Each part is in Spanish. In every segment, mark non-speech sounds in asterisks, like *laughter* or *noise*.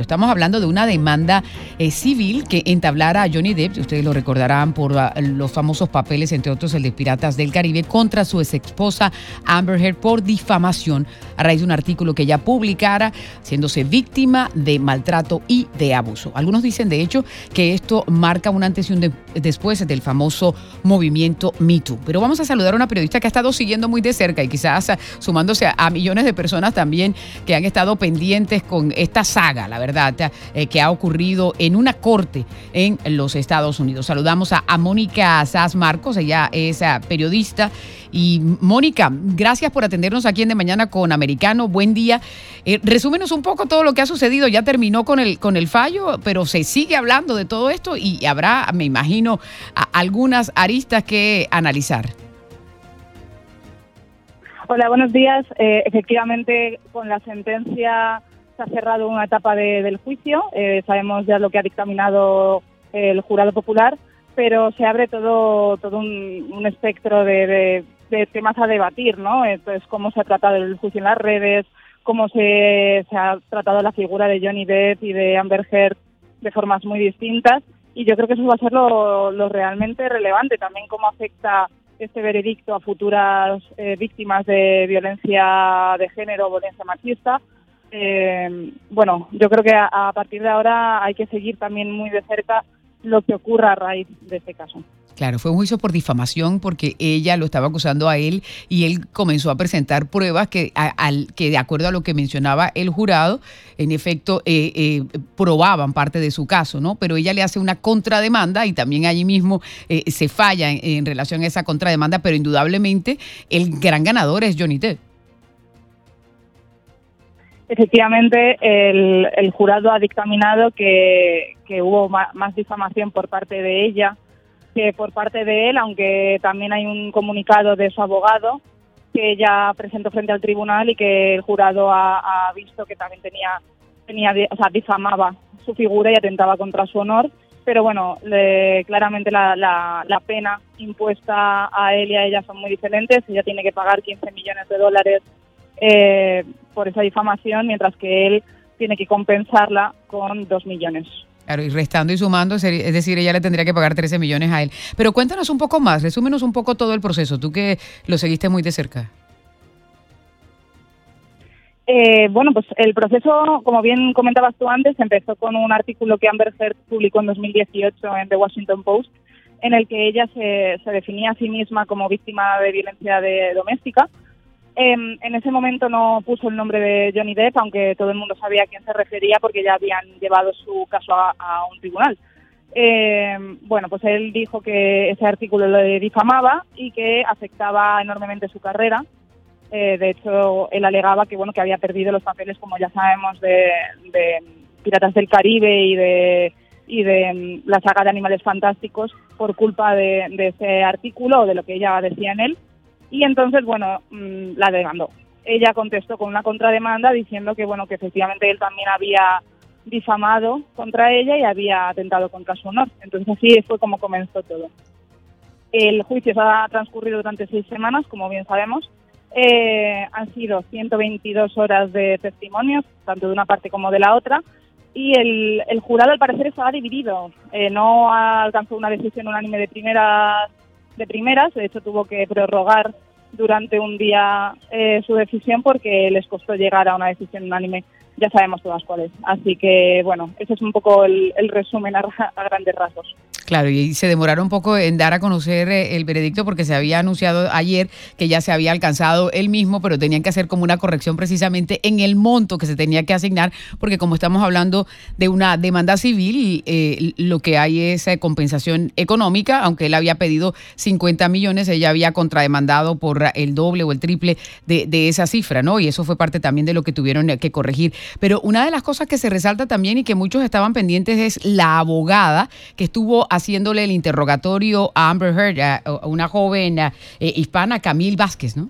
Estamos hablando de una demanda eh, civil que entablara a Johnny Depp, ustedes lo recordarán por uh, los famosos papeles, entre otros el de Piratas del Caribe, contra su ex esposa Amber Heard por difamación a raíz de un artículo que ella publicara, haciéndose víctima de maltrato y de abuso. Algunos dicen, de hecho, que esto marca un antes y un después del famoso movimiento Me Too. Pero vamos a saludar a una periodista que ha estado siguiendo muy de cerca y quizás sumándose a millones de personas también que han estado pendientes con esta saga, la verdad eh, que ha ocurrido en una corte en los Estados Unidos. Saludamos a, Mónica Sass Marcos, ella es eh, periodista. Y Mónica, gracias por atendernos aquí en De Mañana con Americano. Buen día. Eh, resúmenos un poco todo lo que ha sucedido. Ya terminó con el, con el fallo, pero se sigue hablando de todo esto y habrá, me imagino, algunas aristas que analizar. Hola, buenos días. efectivamente, con la sentencia se ha cerrado una etapa del juicio, eh, sabemos ya lo que ha dictaminado el jurado popular, pero se abre todo, todo un, espectro de, temas a debatir, ¿no? Entonces, cómo se ha tratado el juicio en las redes, cómo se, ha tratado la figura de Johnny Depp y de Amber Heard de formas muy distintas. Y yo creo que eso va a ser lo, realmente relevante, también cómo afecta este veredicto a futuras eh, víctimas de violencia de género o violencia machista, eh, bueno, yo creo que a, partir de ahora hay que seguir también muy de cerca lo que ocurra a raíz de este caso. Claro, fue un juicio por difamación porque ella lo estaba acusando a él y él comenzó a presentar pruebas que, al, que de acuerdo a lo que mencionaba el jurado, en efecto, eh, eh, probaban parte de su caso, ¿no? Pero ella le hace una contrademanda y también allí mismo eh, se falla en, relación a esa contrademanda, pero indudablemente el gran ganador es Johnny Depp. Efectivamente, el, jurado ha dictaminado que, hubo más, difamación por parte de ella que por parte de él, aunque también hay un comunicado de su abogado que ella presentó frente al tribunal y que el jurado ha, visto que también tenía, tenía, o sea, difamaba su figura y atentaba contra su honor. Pero bueno, claramente la, la pena impuesta a él y a ella son muy diferentes. Ella tiene que pagar 15 millones de dólares eh, por esa difamación, mientras que él tiene que compensarla con dos millones. Claro, y restando y sumando, es decir, ella le tendría que pagar 13 millones a él. Pero cuéntanos un poco más, resúmenos un poco todo el proceso, tú que lo seguiste muy de cerca. Eh, bueno, pues el proceso, como bien comentabas tú antes, empezó con un artículo que Amber Heard publicó en 2018 en The Washington Post, en el que ella se, se definía a sí misma como víctima de violencia de, doméstica Em, en ese momento no puso el nombre de Johnny Depp, aunque todo el mundo sabía a quién se refería porque ya habían llevado su caso a, un tribunal. Em, bueno, pues él dijo que ese artículo le difamaba y que afectaba enormemente su carrera. Eh, de hecho, él alegaba que bueno que había perdido los papeles, como ya sabemos, de, Piratas del Caribe y de y de em, la saga de Animales Fantásticos por culpa de, de ese artículo o de lo que ella decía en él y entonces, bueno, mm, la demandó. Ella contestó con una contrademanda diciendo que, bueno, que efectivamente él también había difamado contra ella y había atentado contra su honor. Entonces así fue como comenzó todo. El juicio se ha transcurrido durante seis semanas, como bien sabemos. Eh, han sido 122 horas de testimonios, tanto de una parte como de la otra, y el, el jurado al parecer estaba dividido. Eh, no alcanzó una decisión unánime de primeras de primeras, de hecho tuvo que prorrogar durante un día eh, su decisión porque les costó llegar a una decisión unánime, ya sabemos todas cuáles. Así que bueno, ese es un poco el, resumen a grandes rasgos. Claro, y se demoraron un poco en dar a conocer eh, el veredicto porque se había anunciado ayer que ya se había alcanzado el mismo, pero tenían que hacer como una corrección precisamente en el monto que se tenía que asignar, porque como estamos hablando de una demanda civil, eh, lo que hay es eh, compensación económica, aunque él había pedido 50 millones, ella había contrademandado por el doble o el triple de, de esa cifra, ¿no? Y eso fue parte también de lo que tuvieron que corregir. Pero una de las cosas que se resalta también y que muchos estaban pendientes es la abogada que estuvo haciéndole el interrogatorio a Amber Heard, a, una joven eh, hispana, Camille Vázquez, ¿no?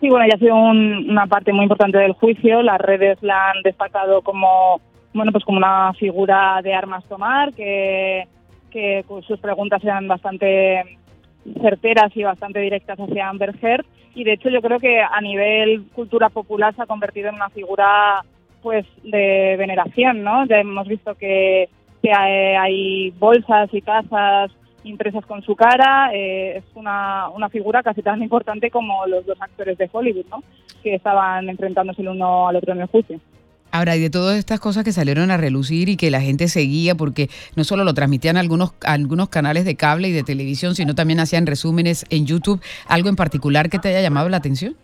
Sí, bueno, ya ha sido una parte muy importante del juicio. Las redes la han destacado como, bueno, pues como una figura de armas tomar, que, que sus preguntas eran bastante certeras y bastante directas hacia Amber Heard. Y de hecho yo creo que a nivel cultura popular se ha convertido en una figura pues de veneración, ¿no? Ya hemos visto que, hay bolsas y casas impresas con su cara, eh, es una, una figura casi tan importante como los dos actores de Hollywood, ¿no? que estaban enfrentándose el uno al otro en el juicio. Ahora, y de todas estas cosas que salieron a relucir y que la gente seguía, porque no solo lo transmitían algunos, algunos canales de cable y de televisión, sino también hacían resúmenes en YouTube, ¿algo en particular que te haya llamado la atención?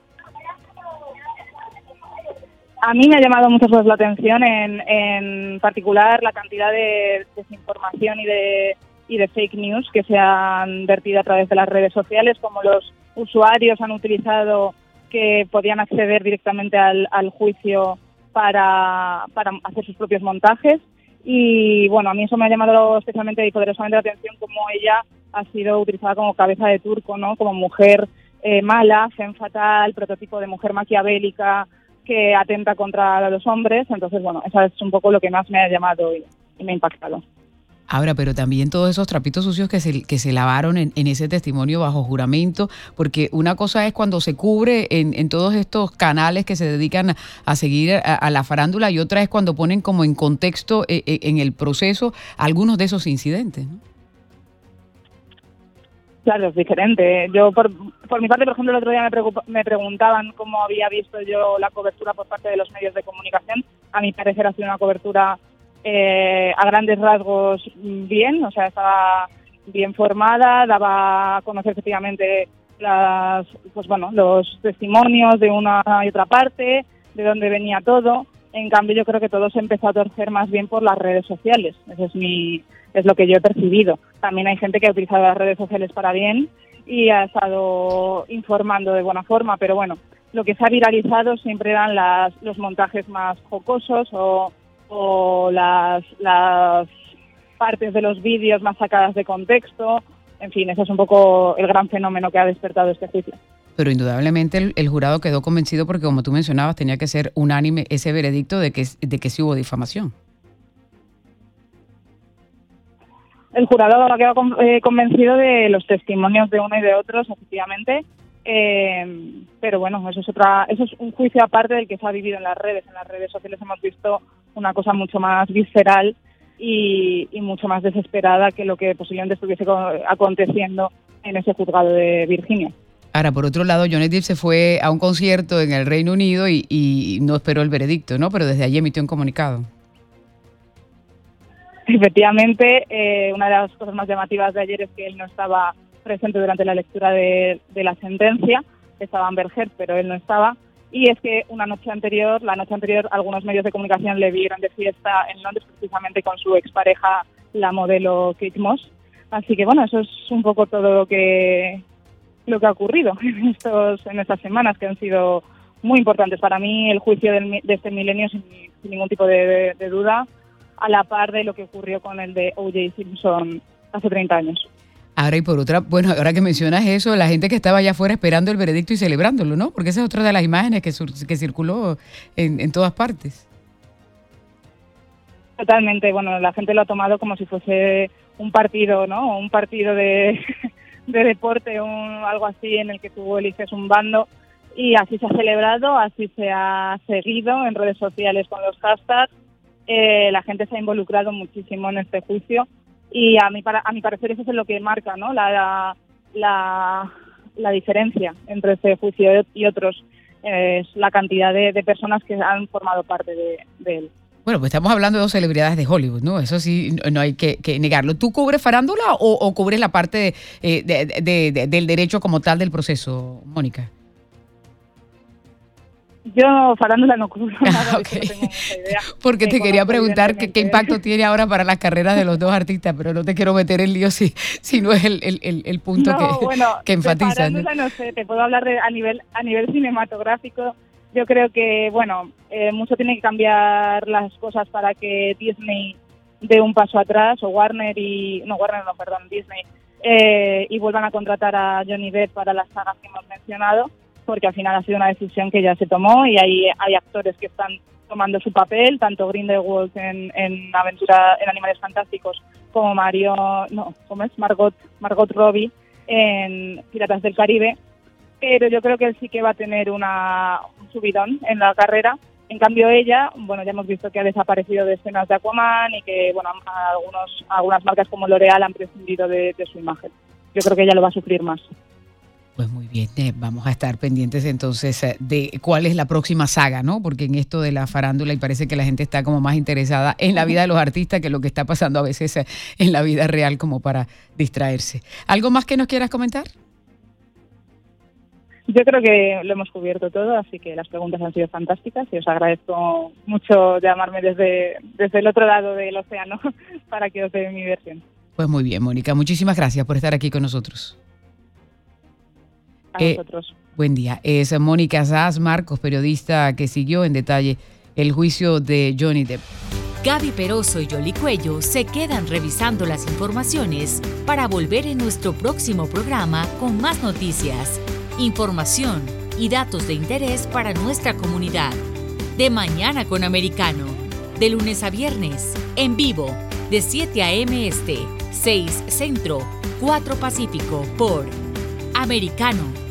A mí me ha llamado mucho la atención, en, en particular la cantidad de desinformación y de y de fake news que se han vertido a través de las redes sociales, como los usuarios han utilizado que podían acceder directamente al, juicio para, para, hacer sus propios montajes. Y bueno, a mí eso me ha llamado especialmente y poderosamente la atención como ella ha sido utilizada como cabeza de turco, ¿no? Como mujer eh, mala, fen fatal, prototipo de mujer maquiavélica que atenta contra los hombres. Entonces, bueno, eso es un poco lo que más me ha llamado y me ha impactado. Ahora, pero también todos esos trapitos sucios que se, que se lavaron en, ese testimonio bajo juramento, porque una cosa es cuando se cubre en, todos estos canales que se dedican a, seguir a, la farándula y otra es cuando ponen como en contexto eh, eh, en el proceso algunos de esos incidentes. Claro, es diferente. Yo, por, por mi parte, por ejemplo, el otro día me, me preguntaban cómo había visto yo la cobertura por parte de los medios de comunicación. A mi parecer ha sido una cobertura eh, a grandes rasgos bien, o sea, estaba bien formada, daba a conocer efectivamente las, pues bueno, los testimonios de una y otra parte, de dónde venía todo. En cambio, yo creo que todo se empezó a torcer más bien por las redes sociales. Eso es mi, es lo que yo he percibido. También hay gente que ha utilizado las redes sociales para bien y ha estado informando de buena forma, pero bueno, lo que se ha viralizado siempre eran las, los montajes más jocosos o las partes de los vídeos más sacadas de contexto. En fin, ese es un poco el gran fenómeno que ha despertado este juicio. Pero indudablemente el, jurado quedó convencido porque, como tú mencionabas, tenía que ser unánime ese veredicto de que, de que sí hubo difamación. El jurado ha quedado eh, convencido de los testimonios de uno y de otros, efectivamente, eh, pero bueno, eso es otra, eso es un juicio aparte del que se ha vivido en las redes. En las redes sociales hemos visto una cosa mucho más visceral y, mucho más desesperada que lo que posiblemente estuviese aconteciendo en ese juzgado de Virginia. Ahora, por otro lado, Johnny Depp se fue a un concierto en el Reino Unido y, no esperó el veredicto, ¿no? Pero desde allí emitió un comunicado. Efectivamente, eh, una de las cosas más llamativas de ayer es que él no estaba presente durante la lectura de, la sentencia, estaba Amber Heard, pero él no estaba. Y es que una noche anterior, la noche anterior, algunos medios de comunicación le vieron de fiesta en Londres, precisamente con su expareja, la modelo Kate Moss. Así que bueno, eso es un poco todo lo que lo que ha ocurrido *laughs* en estos en estas semanas que han sido muy importantes para mí el juicio de este milenio sin, ningún tipo de, de duda a la par de lo que ocurrió con el de O.J. Simpson hace 30 años. Ahora y por otra, bueno, ahora que mencionas eso, la gente que estaba allá afuera esperando el veredicto y celebrándolo, ¿no? Porque esa es otra de las imágenes que, que circuló en, en todas partes. Totalmente, bueno, la gente lo ha tomado como si fuese un partido, ¿no? Un partido de, de deporte, un, algo así en el que tú eliges un bando y así se ha celebrado, así se ha seguido en redes sociales con los hashtags. Eh, la gente se ha involucrado muchísimo en este juicio y a mi, a mi parecer eso es lo que marca ¿no? la, la, la diferencia entre este juicio y otros, es la cantidad de, personas que han formado parte de, él. Bueno, pues estamos hablando de dos celebridades de Hollywood, ¿no? Eso sí, no hay que, negarlo. ¿Tú cubres farándula o, cubres la parte eh, del derecho como tal del proceso, Mónica? Yo farándula no cubro *laughs* nada, Porque te quería preguntar qué, impacto tiene ahora para las carreras de los dos artistas, pero no te quiero meter en lío si, si no es el, el, el punto que, bueno, que enfatiza. ¿no? no sé, te puedo hablar de, a nivel a nivel cinematográfico. Yo creo que, bueno, eh, mucho tiene que cambiar las cosas para que Disney dé un paso atrás, o Warner y... No, Warner no, perdón, Disney. Eh, y vuelvan a contratar a Johnny Depp para las sagas que hemos mencionado porque al final ha sido una decisión que ya se tomó y hay, hay actores que están tomando su papel, tanto Grindelwald en, en Aventura en Animales Fantásticos como Mario, no, ¿cómo es? Margot, Margot Robbie en Piratas del Caribe, pero yo creo que él sí que va a tener una, un subidón en la carrera. En cambio ella, bueno, ya hemos visto que ha desaparecido de escenas de Aquaman y que, bueno, algunos, algunas marcas como L'Oreal han prescindido de su imagen. Yo creo que ella lo va a sufrir más. Pues muy bien, eh, vamos a estar pendientes entonces eh, de cuál es la próxima saga, ¿no? Porque en esto de la farándula y parece que la gente está como más interesada en la vida de los artistas que lo que está pasando a veces eh, en la vida real como para distraerse. ¿Algo más que nos quieras comentar? Yo creo que lo hemos cubierto todo, así que las preguntas han sido fantásticas y os agradezco mucho llamarme desde, desde el otro lado del océano *laughs* para que os dé mi versión. Pues muy bien, Mónica, muchísimas gracias por estar aquí con nosotros. A eh, Buen día. Es Mónica Zaz Marcos, periodista que siguió en detalle el juicio de Johnny Depp. Gaby Peroso y Yoli Cuello se quedan revisando las informaciones para volver en nuestro próximo programa con más noticias, información y datos de interés para nuestra comunidad. De mañana con Americano, de lunes a viernes, en vivo, de 7 a.m. Este, 6 Centro, 4 Pacífico, por Americano